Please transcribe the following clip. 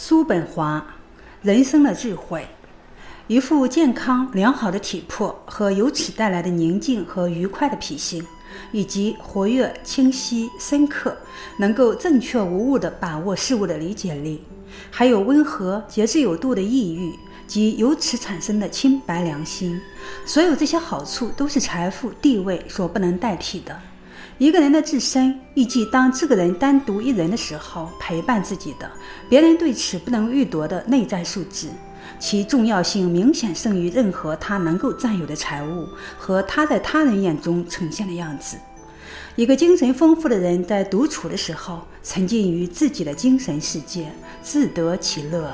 叔本华，人生的智慧。一副健康良好的体魄和由此带来的宁静和愉快的脾性，以及活跃、清晰、深刻，能够正确无误地把握事物的理解力，还有温和、节制有度的抑郁及由此产生的清白良心，所有这些好处都是财富、地位所不能代替的。一个人的自身，预计当这个人单独一人的时候陪伴自己的，别人对此不能预夺的内在素质，其重要性明显胜于任何他能够占有的财物和他在他人眼中呈现的样子。一个精神丰富的人在独处的时候，沉浸于自己的精神世界，自得其乐。